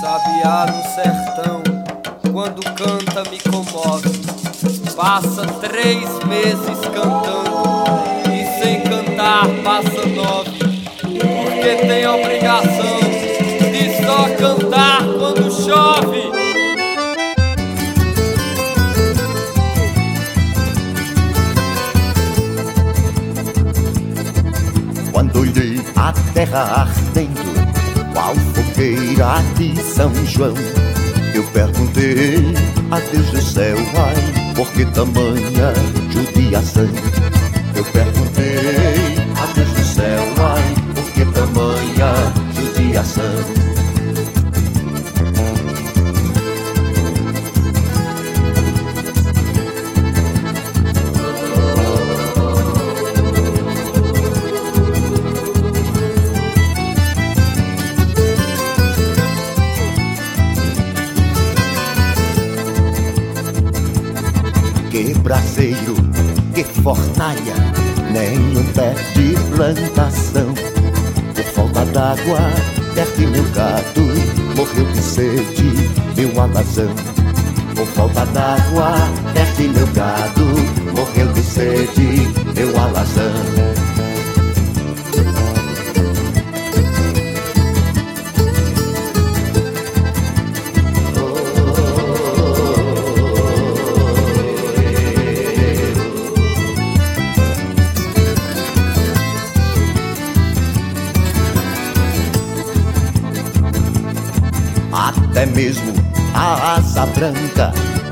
sabiá no sertão, quando canta me comove. Passa três meses cantando e sem cantar passa nove, porque tem obrigação de só cantar quando chove. Quando olhei a terra ardendo fogueira de São João Eu perguntei a Deus do céu, ai, por que tamanha judiação? Eu perguntei a Deus do céu, ai, por que tamanha judiação? Fornalha, nem um pé de plantação. Por falta d'água, perde meu gado, morreu de sede, meu alazão. Por falta d'água, perde meu gado, morreu de sede, meu alazão.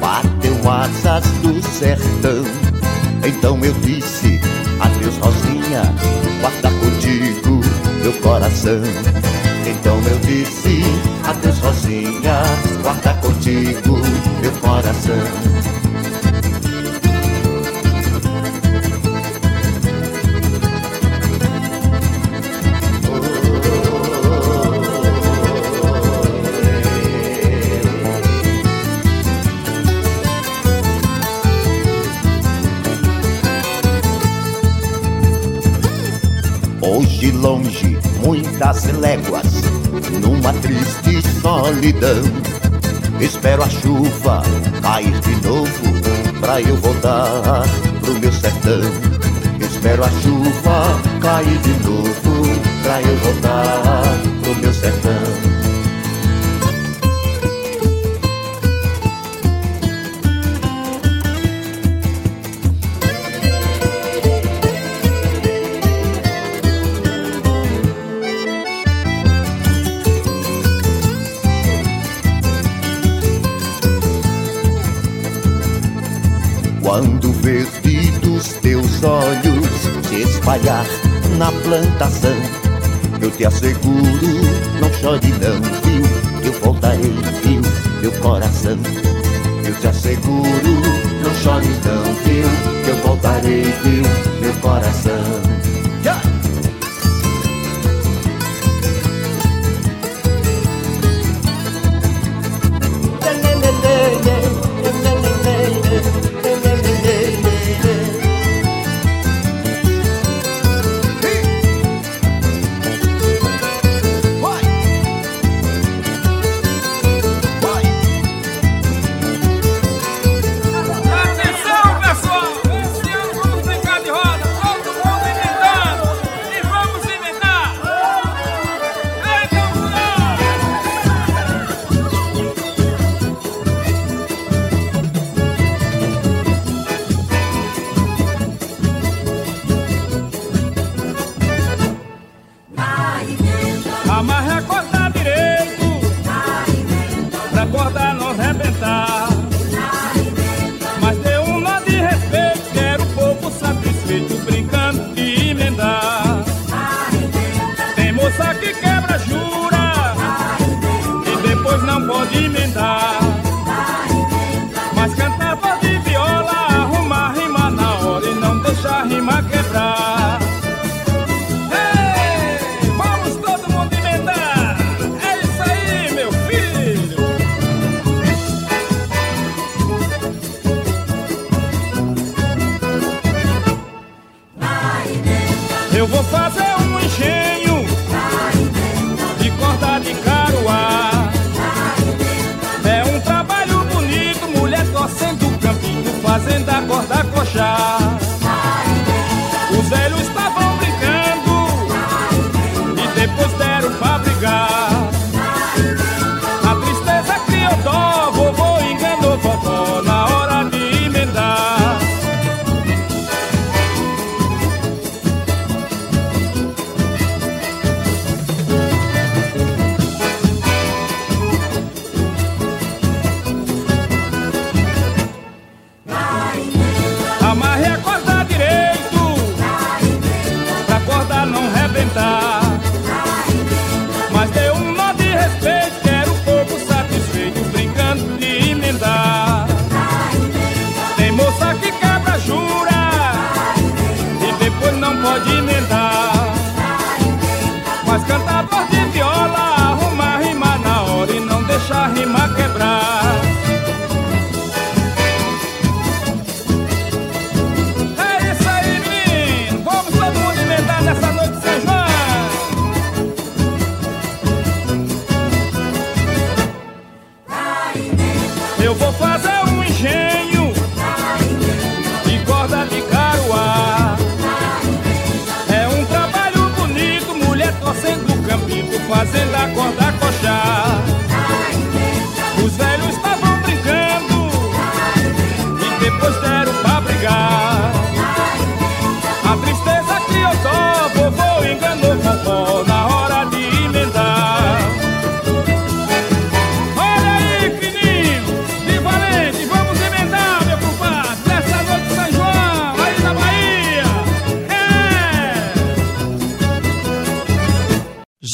Bateu asas do sertão. Então eu disse, adeus Rosinha, guarda contigo meu coração. Então eu disse, adeus Rosinha, guarda contigo meu coração. Muitas léguas, numa triste solidão. Espero a chuva cair de novo, pra eu voltar pro meu sertão. Espero a chuva cair de novo, pra eu voltar pro meu sertão. Na plantação, eu te asseguro, não chore não, viu? Eu voltarei, viu? Meu coração. Eu te asseguro, não chore não, viu? Eu voltarei, viu? Meu coração.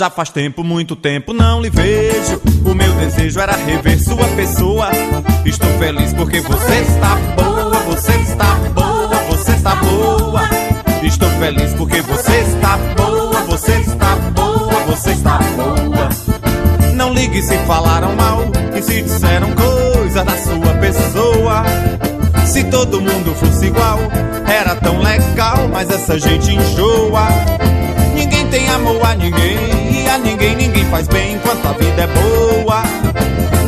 Já faz tempo, muito tempo não lhe vejo. O meu desejo era rever sua pessoa. Estou feliz porque você está boa, você está boa, você está boa. Estou feliz porque você está boa, você está boa, você está boa. Não ligue se falaram mal e se disseram coisas da sua pessoa. Se todo mundo fosse igual, era tão legal, mas essa gente enjoa. Ninguém tem amor a ninguém a ninguém ninguém faz bem enquanto a vida é boa.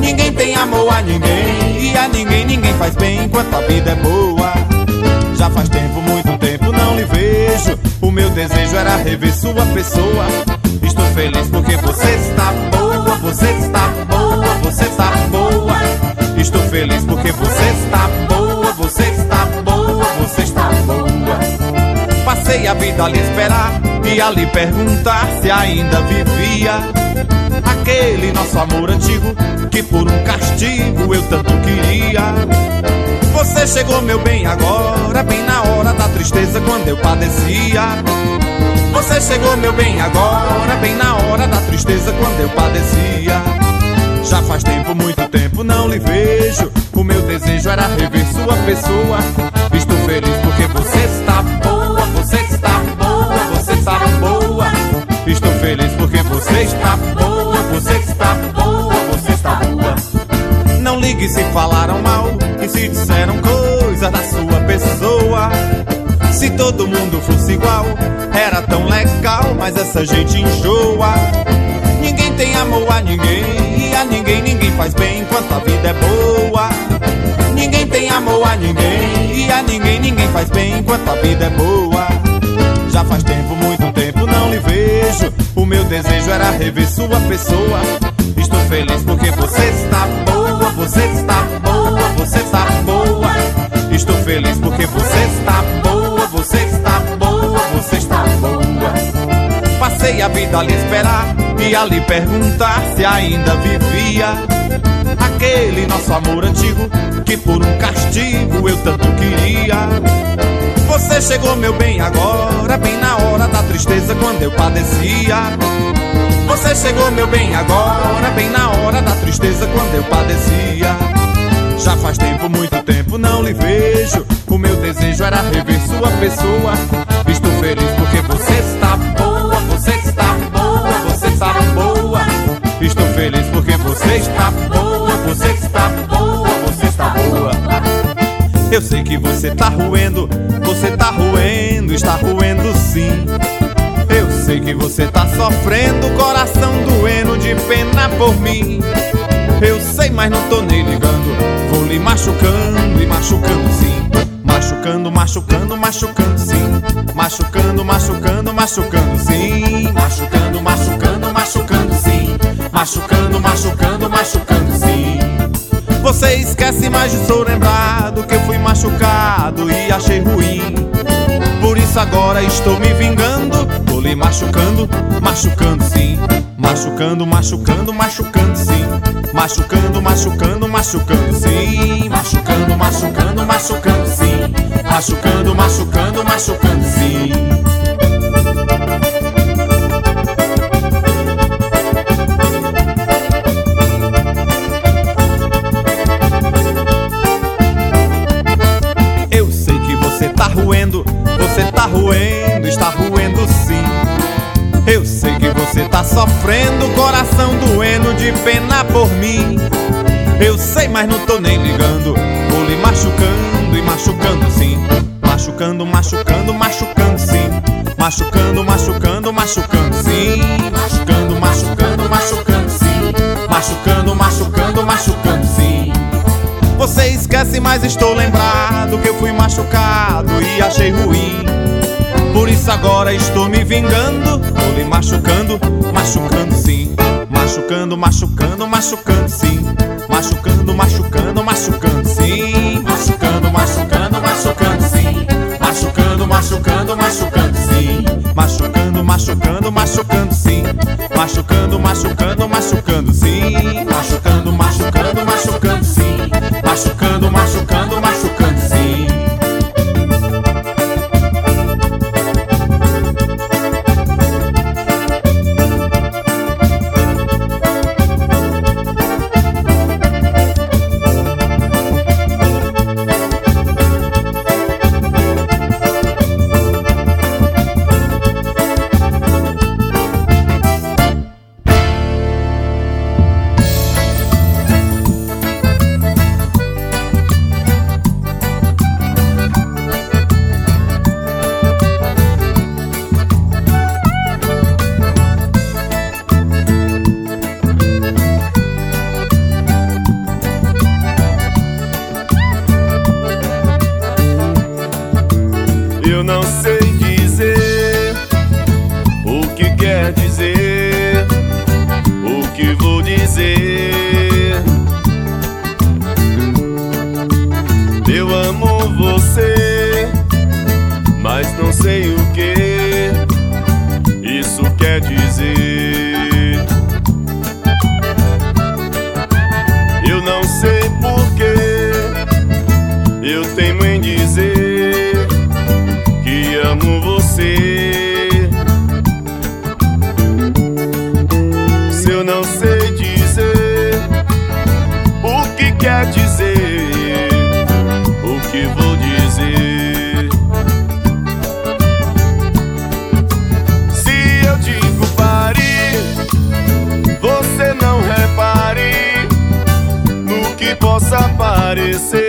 Ninguém tem amor a ninguém e a ninguém ninguém faz bem enquanto a vida é boa. Já faz tempo, muito tempo não lhe vejo. O meu desejo era rever sua pessoa. Estou feliz porque você está boa, você está boa, você está boa. Estou feliz porque você está boa, você está boa, você está boa. Passei a vida a lhe esperar e a lhe perguntar se ainda vivia aquele nosso amor antigo que por um castigo eu tanto queria. Você chegou, meu bem, agora, bem na hora da tristeza quando eu padecia. Você chegou, meu bem, agora, bem na hora da tristeza quando eu padecia. Já faz tempo, muito tempo não lhe vejo. O meu desejo era rever sua pessoa. Estou feliz porque você está feliz porque você está boa, você está boa, você está boa. Não ligue se falaram mal e se disseram coisas da sua pessoa. Se todo mundo fosse igual, era tão legal, mas essa gente enjoa. Ninguém tem amor a ninguém e a ninguém ninguém faz bem enquanto a vida é boa. Ninguém tem amor a ninguém e a ninguém ninguém faz bem enquanto a vida é boa. Já faz tempo, muito lhe vejo. O meu desejo era rever sua pessoa. Estou feliz porque você está boa, você está boa, você está boa. Estou feliz porque você está boa, você está boa, você está boa. Passei a vida a esperar e a lhe perguntar se ainda vivia aquele nosso amor antigo que por um castigo eu tanto queria. Você chegou, meu bem, agora, bem na hora da tristeza quando eu padecia. Você chegou, meu bem, agora, bem na hora da tristeza quando eu padecia. Já faz tempo, muito tempo não lhe vejo. O meu desejo era rever sua pessoa. Eu sei que você tá roendo, você tá roendo, está roendo sim. Eu sei que você tá sofrendo, coração doendo de pena por mim. Eu sei, mas não tô nem ligando. Vou lhe machucando e machucando sim. Machucando, machucando, machucando sim. Machucando, machucando, machucando sim. Machucando, machucando, machucando sim. Machucando, machucando, machucando sim. Você esquece, mas eu sou lembrado que eu fui machucado e achei ruim. Por isso agora estou me vingando. Tô lhe machucando, machucando sim. Machucando, machucando, machucando sim. Machucando, machucando, machucando sim. Machucando, machucando, machucando sim. Machucando, machucando, machucando sim. Sofrendo, coração doendo de pena por mim. Eu sei, mas não tô nem ligando. Vou lhe machucando e machucando sim. Machucando, machucando, machucando sim. Machucando, machucando, machucando sim. Machucando, machucando, machucando sim. Machucando, machucando, machucando sim. Você esquece, mas estou lembrado que eu fui machucado e achei ruim. Por isso agora estou me vingando. Vou lhe machucando, machucando sim. Machucando, machucando, machucando sim. Machucando, machucando, machucando sim. Machucando, machucando, machucando sim. Machucando, machucando, machucando sim. Machucando, machucando, machucando sim. Machucando, machucando, machucando possa parecer.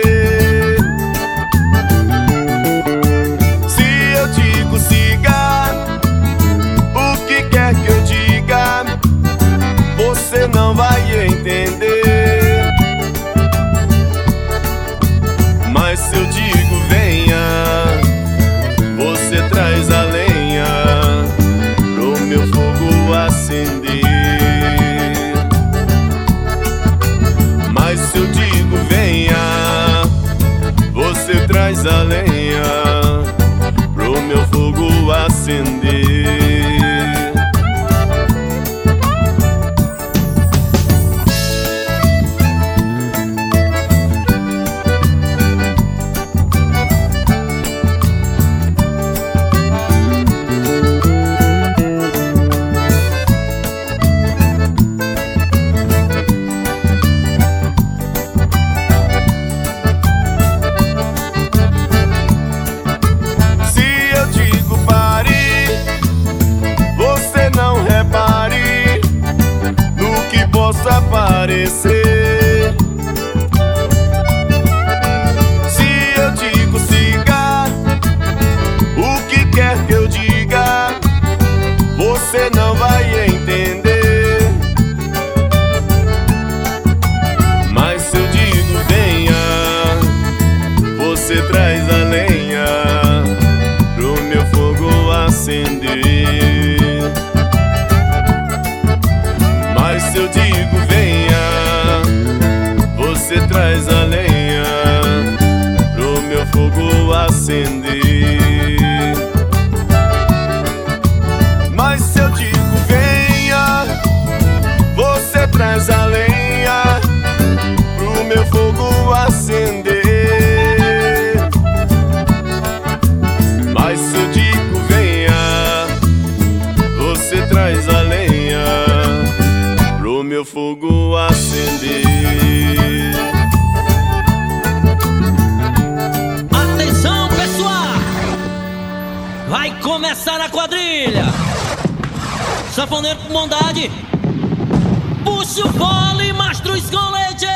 Começar a quadrilha! Safoneiro com bondade! Puxa o fole, mastro escolete!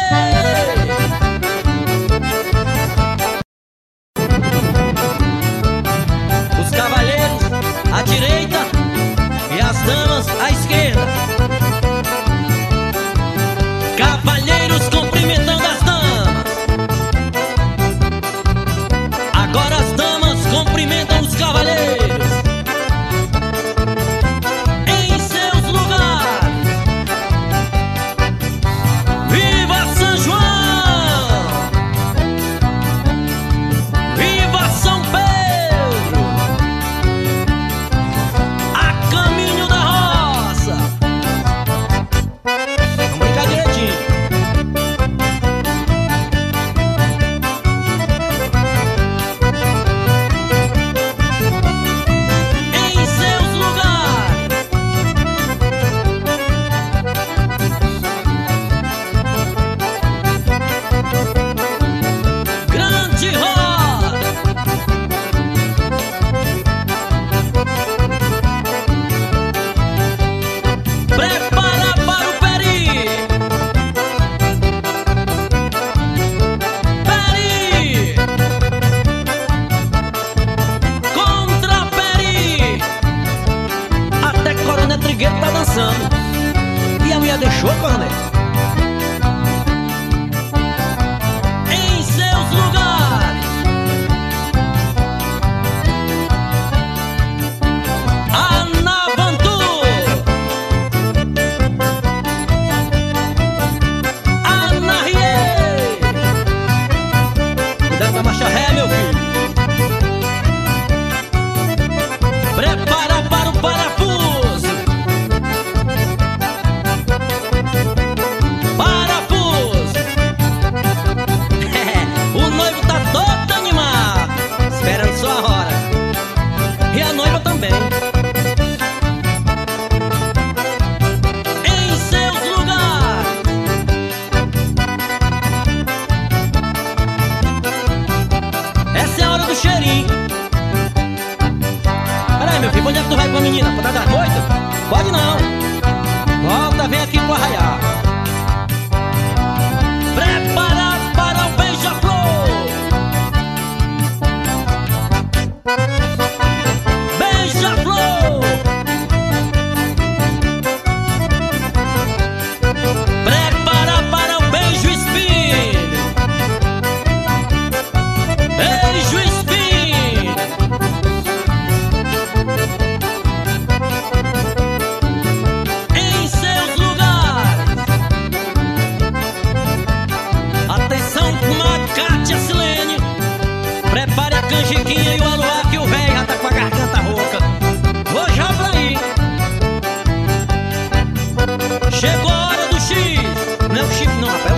Serrote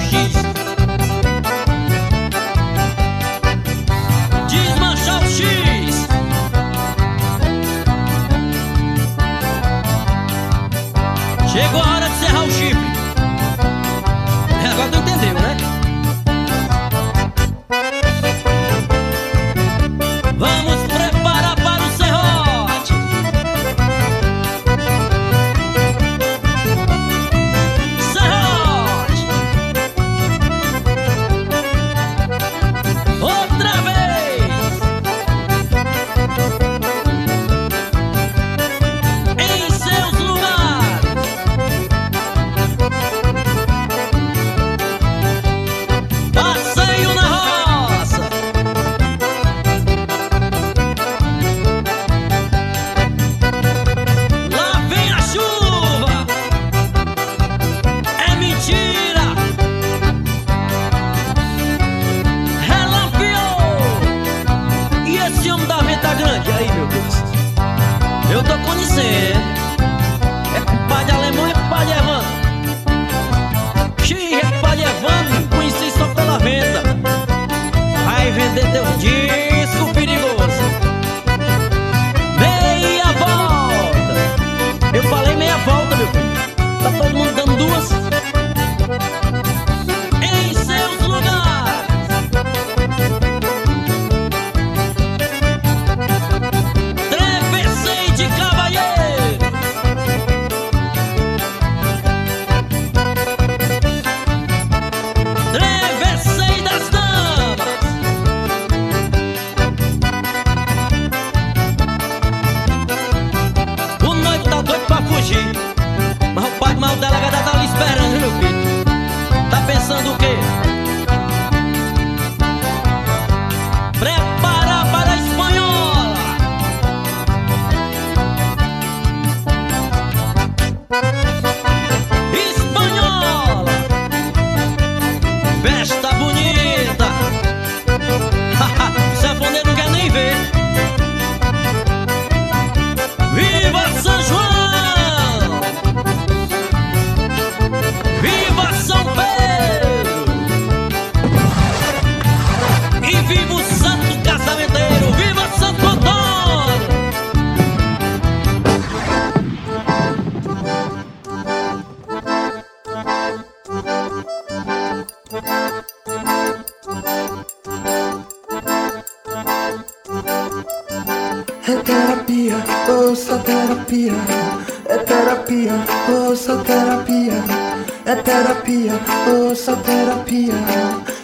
terapia, ouça terapia.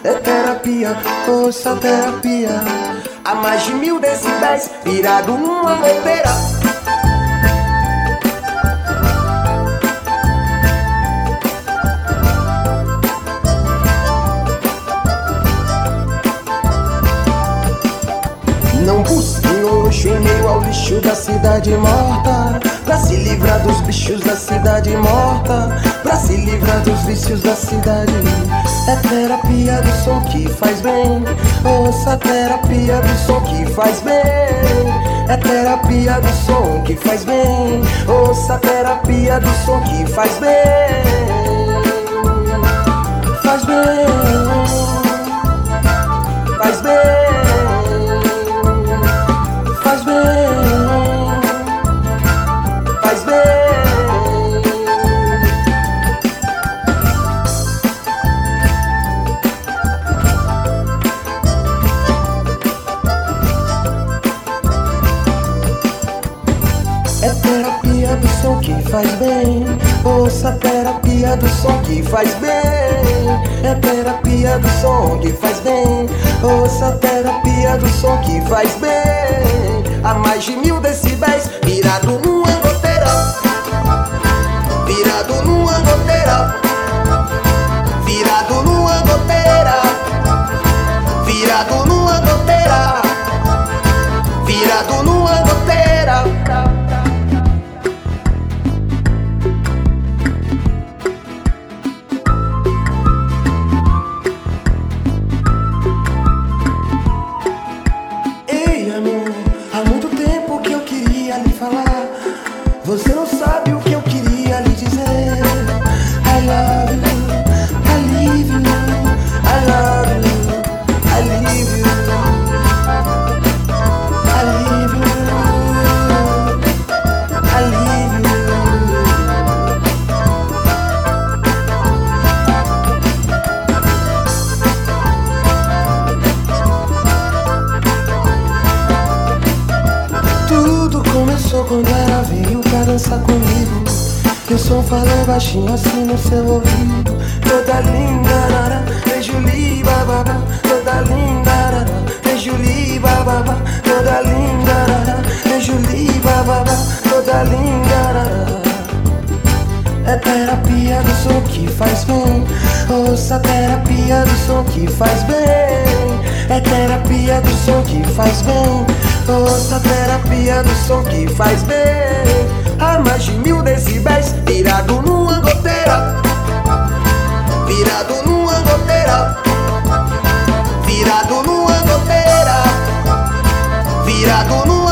É terapia, ouça terapia. A mais de mil decibéis, virado numa goteira. em meio ao lixo da cidade morta. Pra se livrar dos bichos da cidade morta. Pra se livrar dos vícios da cidade. É terapia do som que faz bem. Ouça a terapia do som que faz bem. É terapia do som que faz bem. Ouça a terapia do som que faz bem. Faz bem. Que faz bem. A mais de mil decibéis, terapia do som que faz bem. É terapia do som que faz bem. Ouça a terapia do som que faz bem. A mais de mil decibéis, virado numa goteira, virado numa goteira, virado numa goteira, virado numa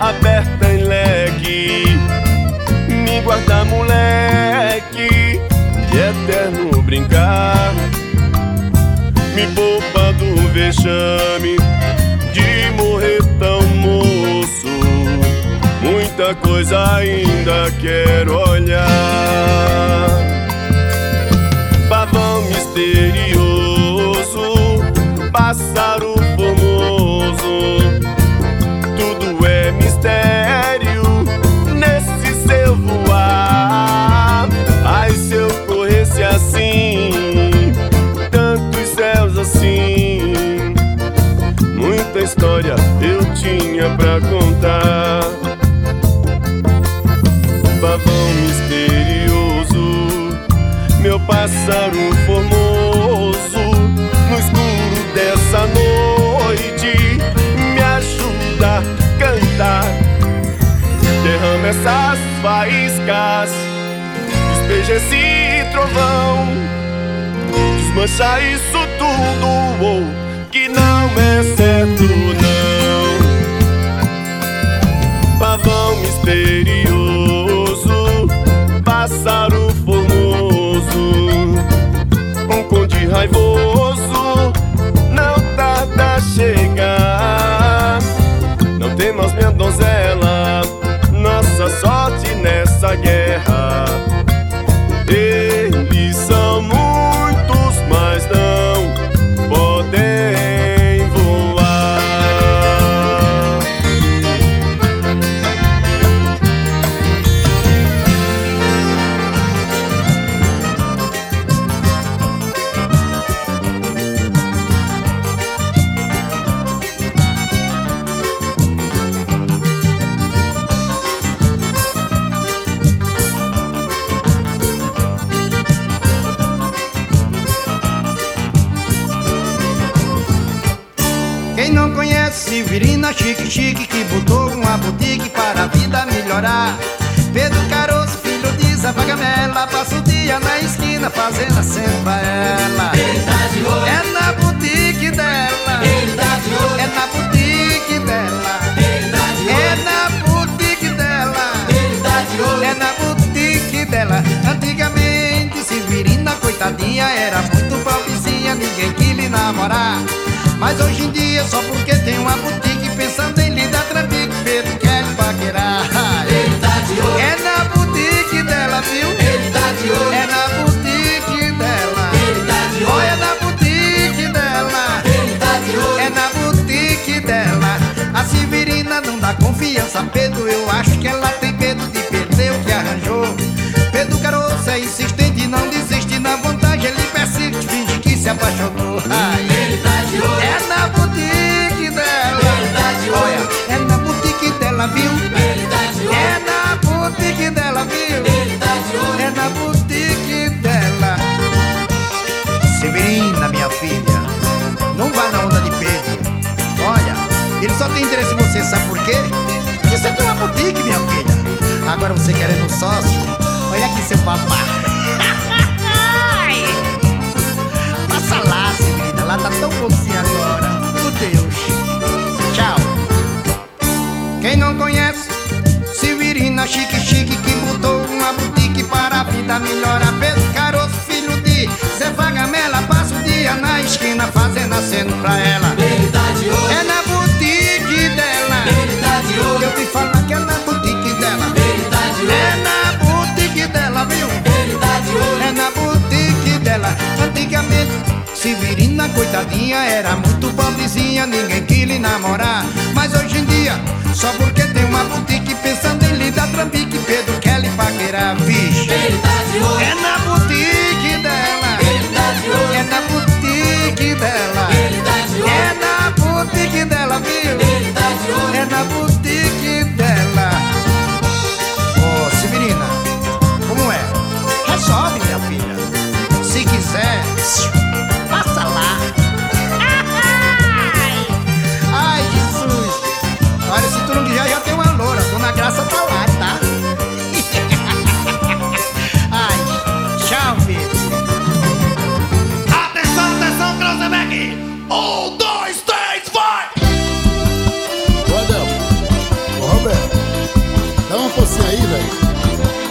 aberta em leque. Me guarda, moleque, de eterno brincar. Me poupa do vexame de morrer tão moço. Muita coisa ainda quero olhar. Pavão misterioso, pássaro império nesse seu voar. Ai, se eu corresse assim, tantos céus assim, muita história eu tinha pra contar. Babão misterioso, meu pássaro formoso, no escuro dessa noite, me ajuda a cantar. Derrama essas faíscas, despeja esse trovão, desmancha isso tudo. Oh que não é certo não Pavão misterioso Pássaro formoso Um conde raivoso Não tarda a chegar Severina Chique Chique que botou uma boutique para a vida melhorar. Pedro Caroço, filho de Zé Pagamela, passa o dia na esquina fazendo pra ela. É na boutique dela. É na boutique dela. É na boutique dela. É na boutique dela. Antigamente, Severina, coitadinha, era muito pobrezinha, ninguém lhe namorar. Mas hoje em dia, só porque tem uma boutique, pensando em lhe dar trambique, Pedro quer paquerar. É na boutique dela, viu? É na boutique dela. Olha na boutique dela. É na boutique dela. A Severina não dá confiança, Pedro. Eu acho que ela tem medo de perder o que arranjou. Pedro Caroço é insistente, não desiste. Na vontade ele persiste, finge que se apaixonou. Ai. É na boutique dela. Olha, é na boutique dela, viu? É na boutique dela, viu? É na boutique dela. Severina, minha filha, não vá na onda de Pedro. Olha, ele só tem interesse em você, sabe por quê? Porque você tem uma boutique, minha filha. Agora você querendo um sócio? Olha aqui seu papá. Passa lá, Severina, lá tá tão bonzinho agora. Deus. Tchau. Quem não conhece, Severina Chique Chique que botou uma boutique para a vida melhorar. Pedro Caroço, filho de Zé Vagamela, passa o dia na esquina fazendo aceno pra ela. É na boutique dela. Eu te falar que é na boutique coitadinha, era muito pobrezinha, ninguém quis lhe namorar. Mas hoje em dia, só porque tem uma boutique, pensando em lhe dar trambique, Pedro quer lhe paquerar, vixe. É na boutique dela. É na boutique dela. É na boutique dela, viu? É na boutique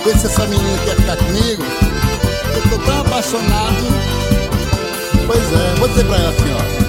Se essa menina quer ficar comigo. Eu tô tão apaixonado. Pois é, vou dizer pra ela assim, ó.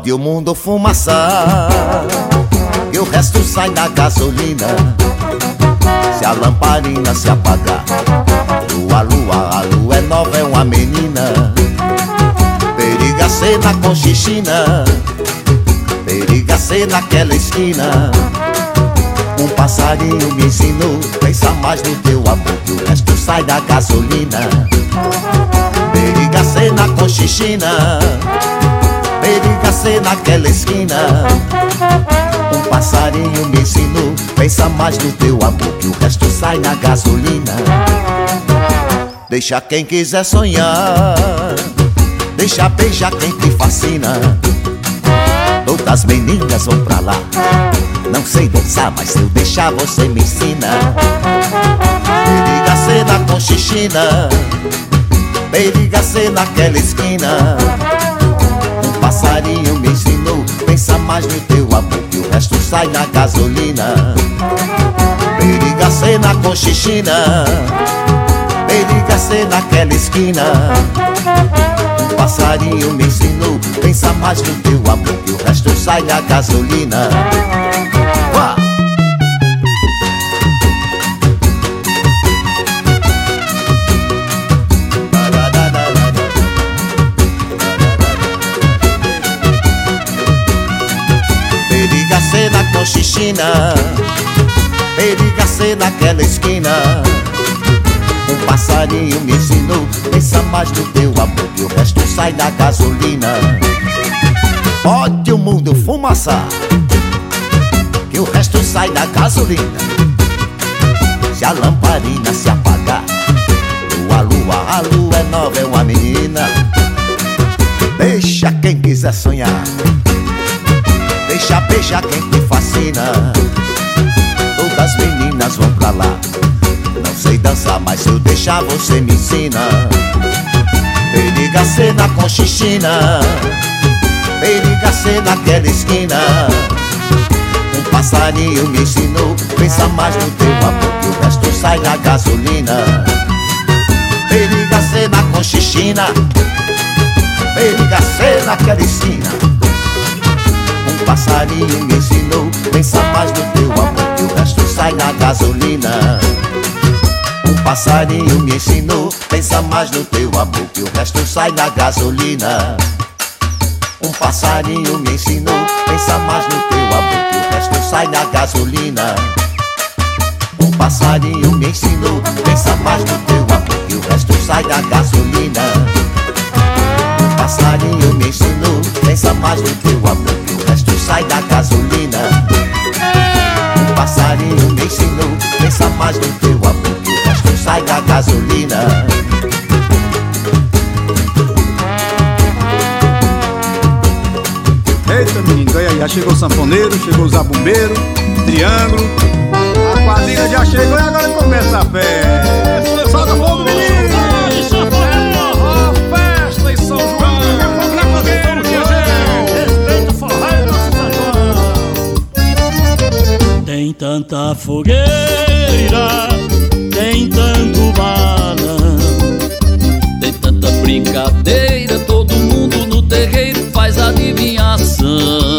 Pode o mundo fumaçar E o resto sai da gasolina. Se a lamparina se apagar Lua, lua, a lua é nova, é uma menina. Periga ser na conchichina Periga ser naquela esquina. Um passarinho me ensinou Pensa mais no teu amor Que o resto sai da gasolina. Periga ser na conchichina Periga ser naquela esquina. Um passarinho me ensinou Pensa mais no teu amor Que o resto sai na gasolina. Deixa quem quiser sonhar Deixa beijar quem te fascina. Todas meninas vão pra lá Não sei dançar, mas se eu deixar você me ensina. Periga ser na conchichina Periga ser naquela esquina passarinho me ensinou. Pensa mais no teu amor Que o resto sai na gasolina. Periga na conchichina Periga naquela esquina. Um passarinho me ensinou. Pensa mais no teu amor Que o resto sai na gasolina na conchichina Periga ser naquela esquina. Um passarinho me ensinou Pensa mais no teu amor Que o resto sai da gasolina. Pode o mundo fumaçar Que o resto sai da gasolina. Se a lamparina se apagar Lua, lua, a lua é nova, é uma menina. Deixa quem quiser sonhar Deixa beijar quem te fascina. Todas as meninas vão pra lá. Não sei dançar, mas se eu deixar você me ensina. Periga ser na conchichina Periga ser naquela esquina. Um passarinho me ensinou Pensa mais no teu amor Que o resto sai na gasolina. Periga ser na conchichina Periga ser naquela esquina passarinho me ensinou. Pensa mais no teu amor Que o resto sai na gasolina. Um passarinho me ensinou. Pensa mais no teu amor Que o resto sai na gasolina. Um passarinho me ensinou. Pensa mais no teu amor Que o resto sai na gasolina. Um passarinho me ensinou. Pensa mais no teu amor Que o resto sai da gasolina. Um passarinho me ensinou. Pensa mais no teu amor Que o resto sai da gasolina Um passarinho me ensinou Pensa mais no teu amor Que o resto sai da gasolina Eita, menino, aí, já chegou o sanfoneiro, chegou o zabumbeiro, triângulo. A quadrilha já chegou e agora começa a festa. Solta fogo, menino! Tanta fogueira, tem tanto balão, Tem tanta brincadeira, todo mundo no terreiro faz adivinhação.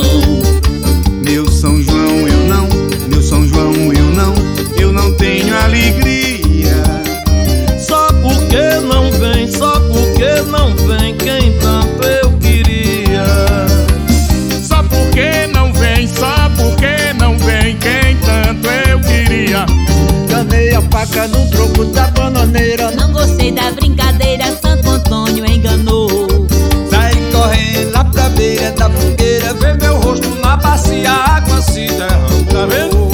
Se derramou Tá vendo?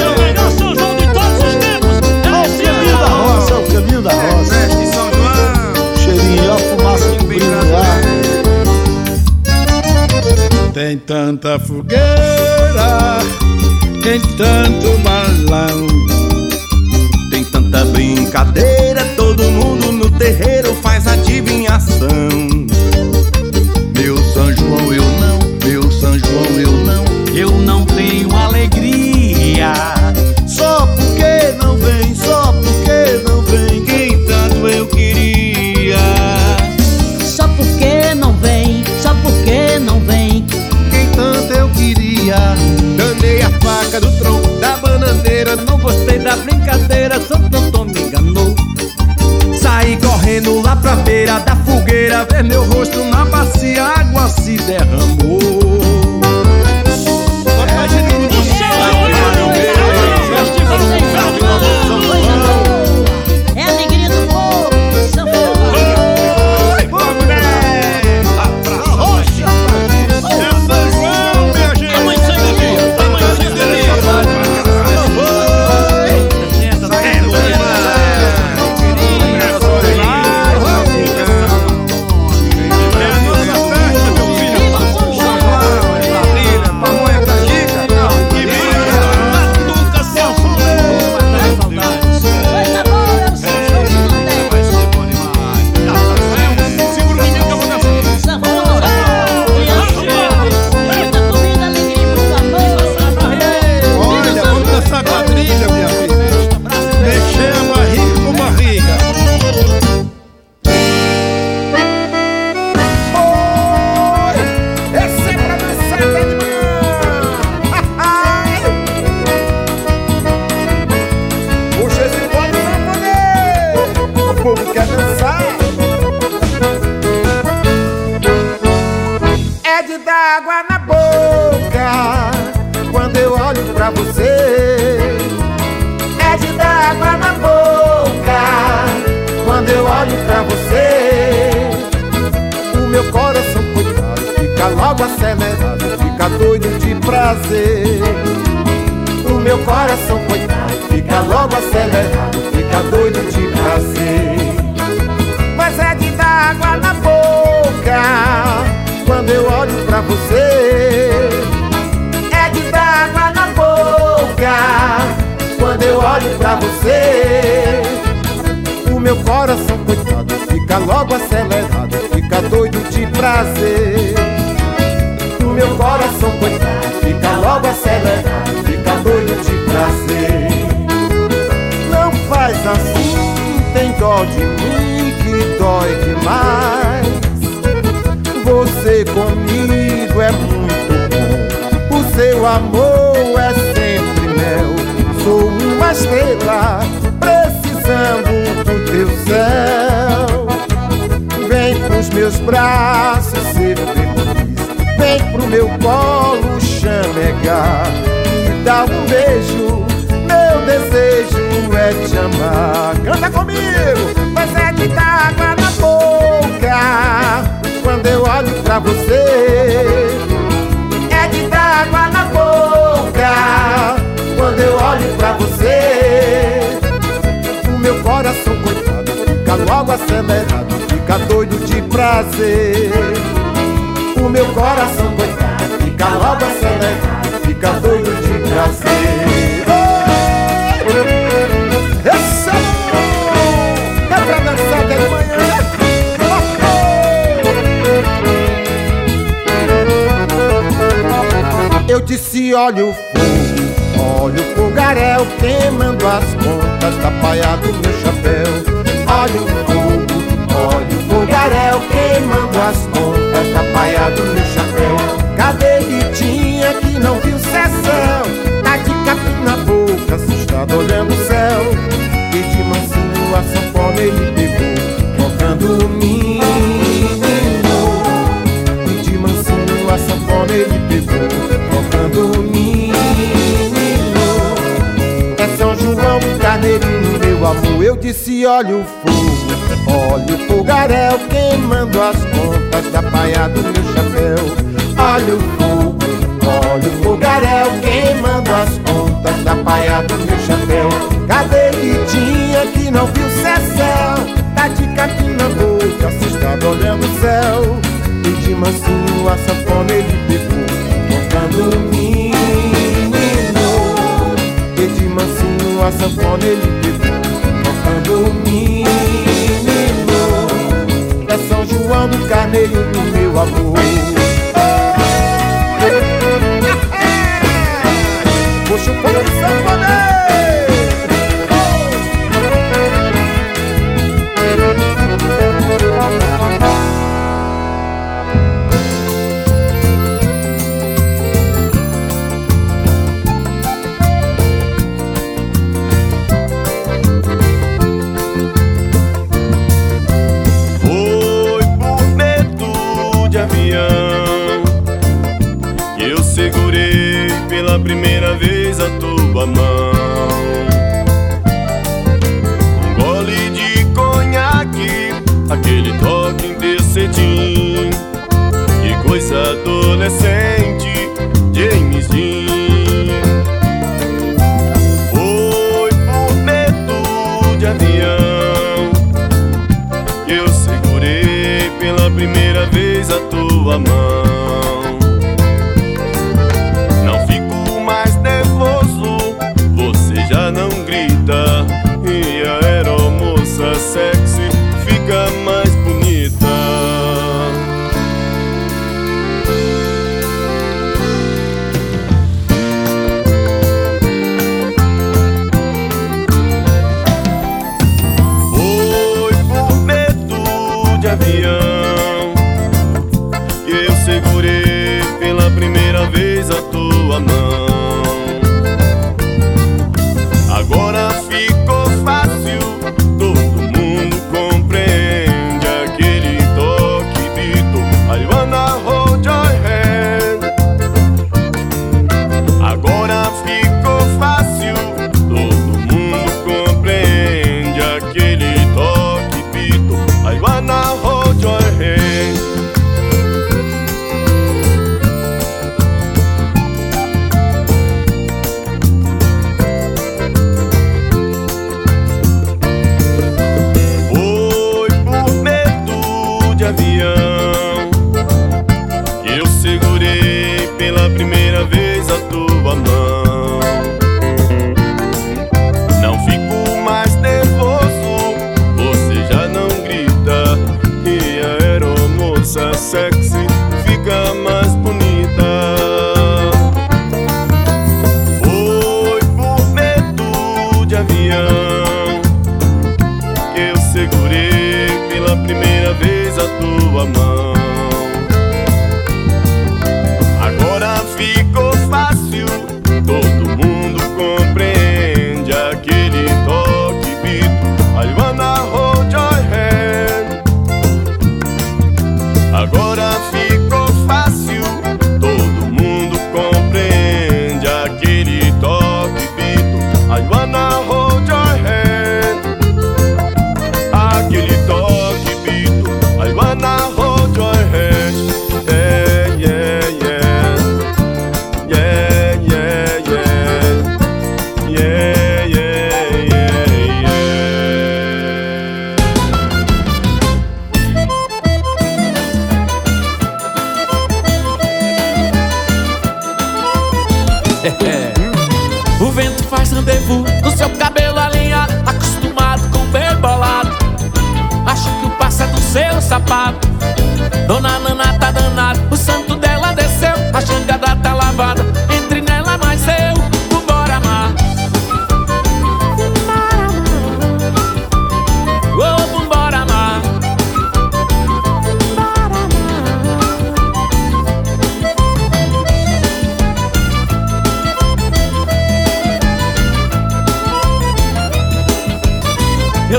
É o melhor São João de todos os tempos. É esse aí, da roça, é o caminho da roça. São João. Cheirinho, ó, fumaça que brilha no ar. Tem tanta fogueira, tem tanto fogueira Ver meu rosto na bacia, colo chamegar. Me dá um beijo, meu desejo é te amar. Canta comigo, mas é de dar água na boca quando eu olho pra você. É de dar água na boca quando eu olho pra você. O meu coração coitado fica logo acelerado, fica doido de prazer. O meu coração coitado fica logo acelerado, fica doido de prazer. Esse amor é pra dançar de manhã. Eu disse, olha o fogo, olha o fogaréu queimando as pontas da paia do meu chapéu. Olha o fogo, olha o fogaréu queimando as pontas da paia do meu chapéu. Que não viu sessão? Tá de capim na boca, assustado olhando o céu. E de mansinho a sanfona ele pegou, tocando o menino. E de mansinho a sanfona ele pegou, tocando o menino. É São João Carneirinho, meu amor. Eu disse: olha o fogo, olha o fogaréu queimando as pontas da paia do meu chapéu. Olha o fogo, olha o fogaréu queimando as pontas da paia do meu chapéu. Cadê Ritinha que não viu céu? Tá de capim na boca, assustado olhando o céu. E de mansinho a sanfona ele pegou, tocando o menino. E de mansinho a sanfona ele pegou,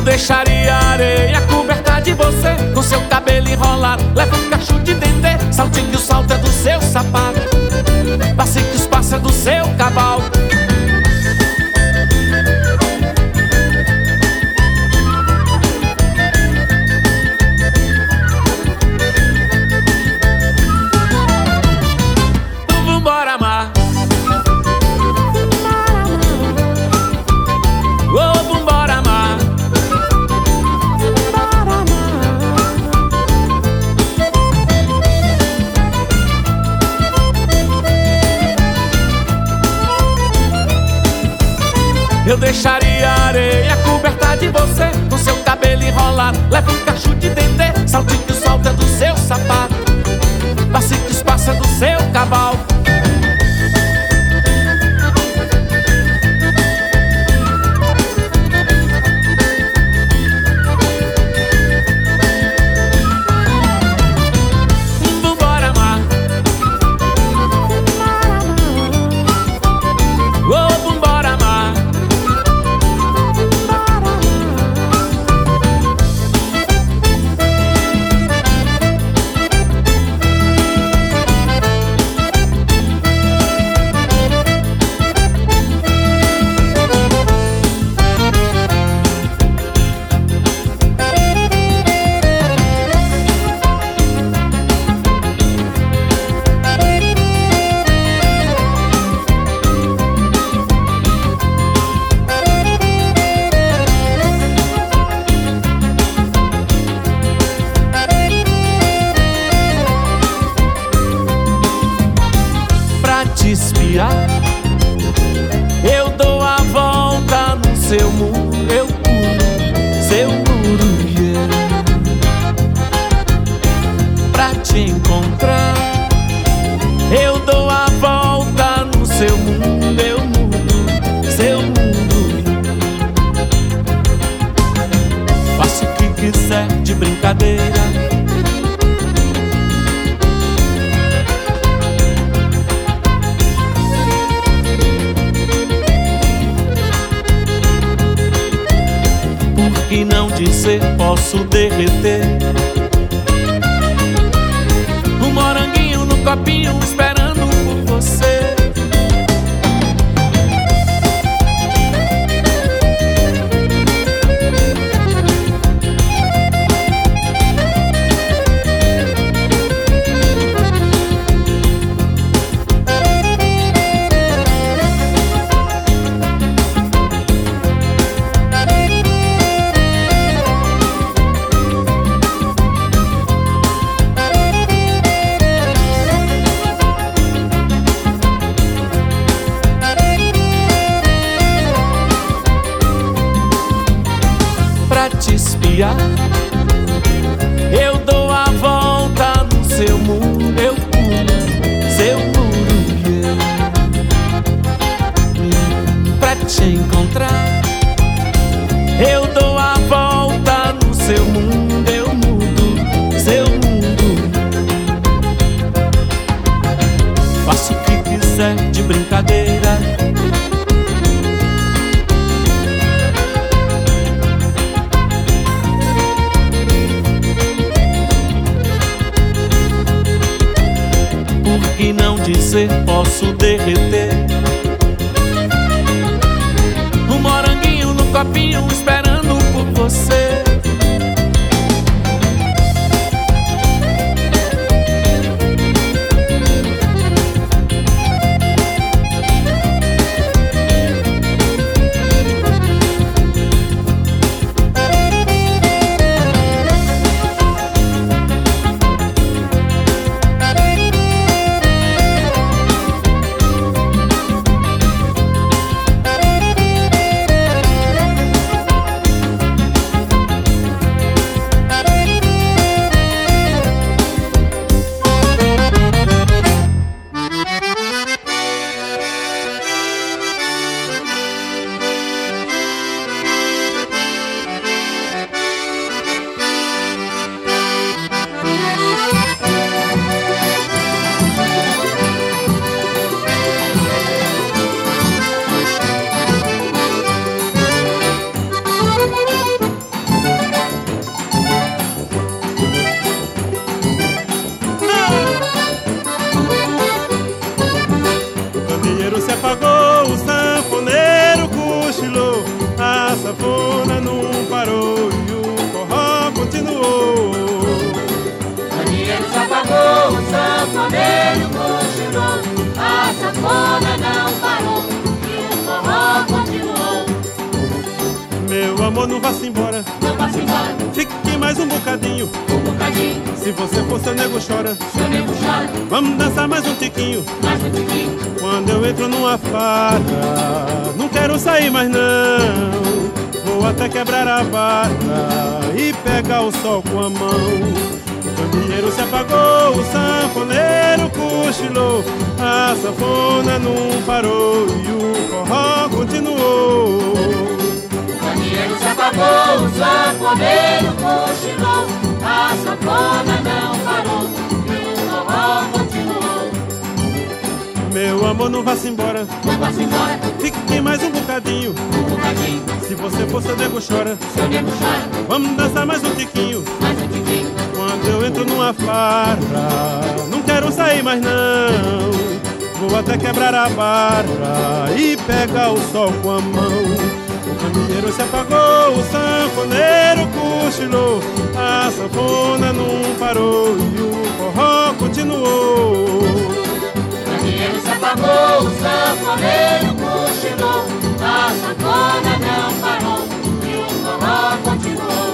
deixaria a areia coberta de você Com seu cabelo enrolado. Leva um cacho de dendê Saltinho, salta do seu sapato. Passe que os passa do seu sanfona não parou e o forró continuou. Meu amor, não vá-se embora, Não vá-se embora, fique mais um bocadinho. um bocadinho, Se você for seu nego chora, seu nego chora, vamos dançar mais um tiquinho. mais um tiquinho. Quando eu entro numa farra, não quero sair mais não. Vou até quebrar a barra e pegar o sol com a mão. O candeeiro se apagou, o sanfoneiro cochilou, a sanfona não parou e o forró continuou. O candeeiro se apagou, o sanfoneiro cochilou, a sanfona não parou e o forró continuou. Meu amor, não vá-se embora, Não vá-se embora, fique mais um bocadinho. um bocadinho, Se você for seu nego chora, seu nego chora, vamos dançar mais um tiquinho. mais um tiquinho. Quando eu entro numa farra, não quero sair mais não. Vou até quebrar a barra e pegar o sol com a mão. O candeeiro se apagou, o sanfoneiro cochilou, a sanfona não parou e o forró continuou. Apagou, o sanfoneiro cochilou, a sanfona não parou e o forró continuou.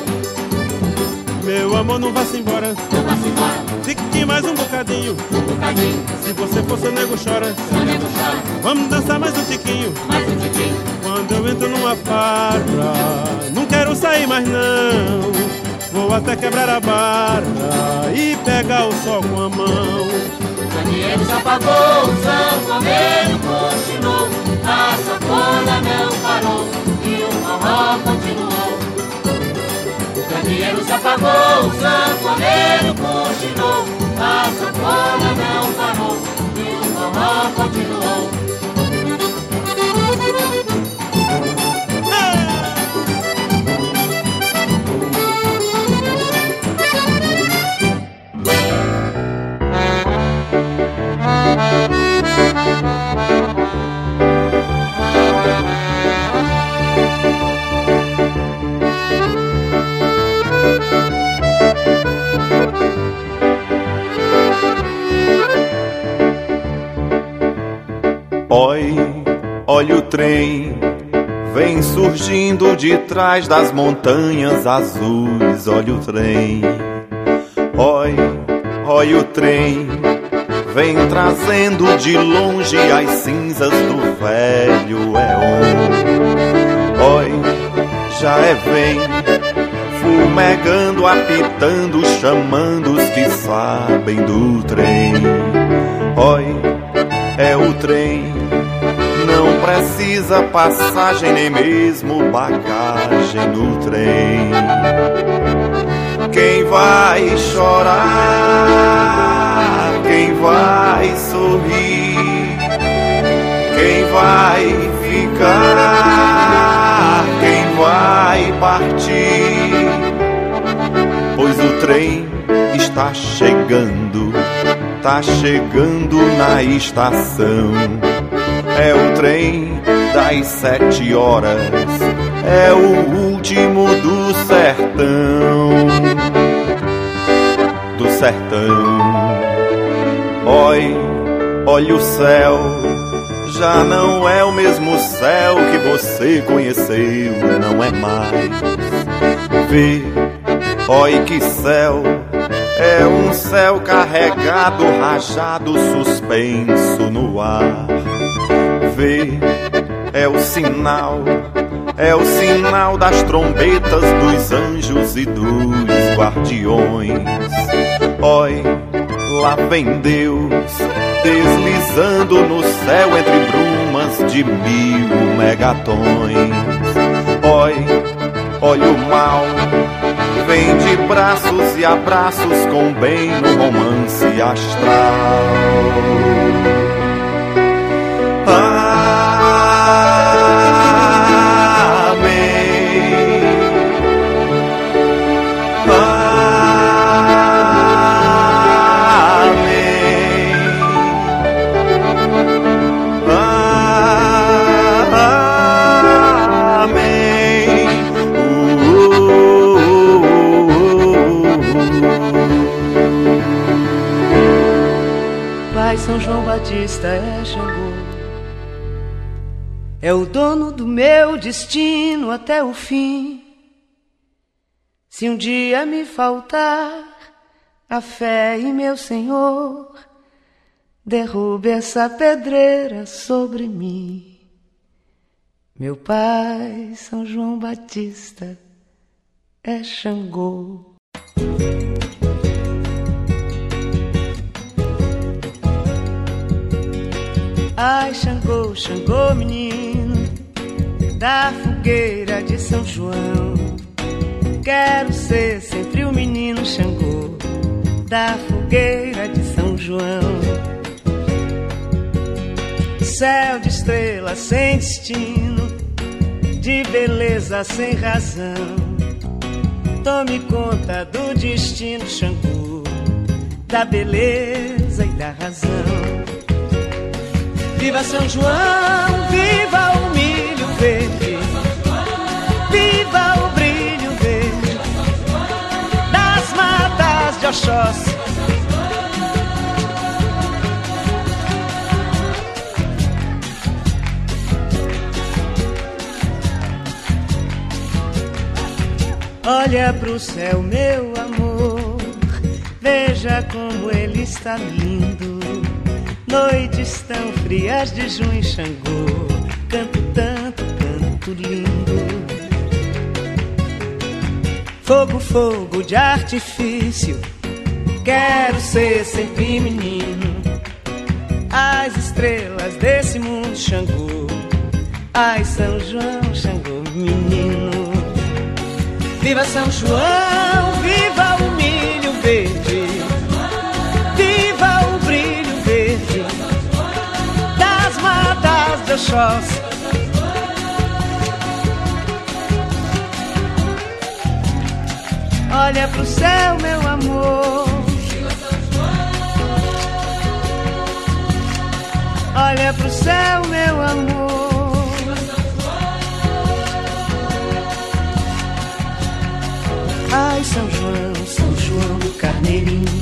Meu amor, não vá-se embora. Não vá-se embora. Fique mais um bocadinho. Um bocadinho. Se você for, seu nego chora. Seu nego chora. Vamos dançar mais um tiquinho. Mais um tiquinho. Quando eu entro numa farra, não quero sair mais não. Vou até quebrar a barra e pegar o sol com a mão. Candeeiro já apagou, o sanfoneiro continuou. A sanfona não parou e o forró continuou. Candeeiro se apagou, o sanfoneiro continuou. Olha o trem, vem surgindo de trás das montanhas azuis. Olha o trem, oi, olha o trem, vem trazendo de longe as cinzas do velho éon. Oi, já é vem, fumegando, apitando, chamando os que sabem do trem. Oi, é o trem. Precisa passagem nem mesmo bagagem no trem. Quem vai chorar? Quem vai sorrir? Quem vai ficar? Quem vai partir? Pois o trem está chegando tá chegando na estação. É o trem das sete horas, é o último do sertão. Do sertão. Oi, olha o céu, já não é o mesmo céu que você conheceu, não é mais. Vê, oi que céu é um céu carregado, rajado, suspenso no ar. É o sinal, é o sinal das trombetas dos anjos e dos guardiões. Oi, lá vem Deus, deslizando no céu entre brumas de mil megatons. Oi, olha o mal vem de braços e abraços com bem no romance astral. É o dono do meu destino até o fim. Se um dia me faltar a fé em meu Senhor, derrube essa pedreira sobre mim. Meu pai, São João Batista, é Xangô. Ai, Xangô, Xangô, menino, da fogueira de São João. Quero ser sempre o menino Xangô, da fogueira de São João. Céu de estrelas sem destino, de beleza sem razão. Tome conta do destino, Xangô, da beleza e da razão. Viva São João, viva o verde, viva o brilho verde das matas de Oxóssi. Olha pro céu, meu amor, veja como ele está lindo. Noites tão frias de junho, Xangô, canto canto lindo. Fogo, fogo de artifício, quero ser sempre menino. As estrelas desse mundo, Xangô, ai São João, Xangô, menino. Viva São João, viva o milho verde, viva o brilho verde das matas de Oxóssi. Olha pro céu, meu amor. Olha pro céu, meu amor. Ai, São João, São João do Carneirinho.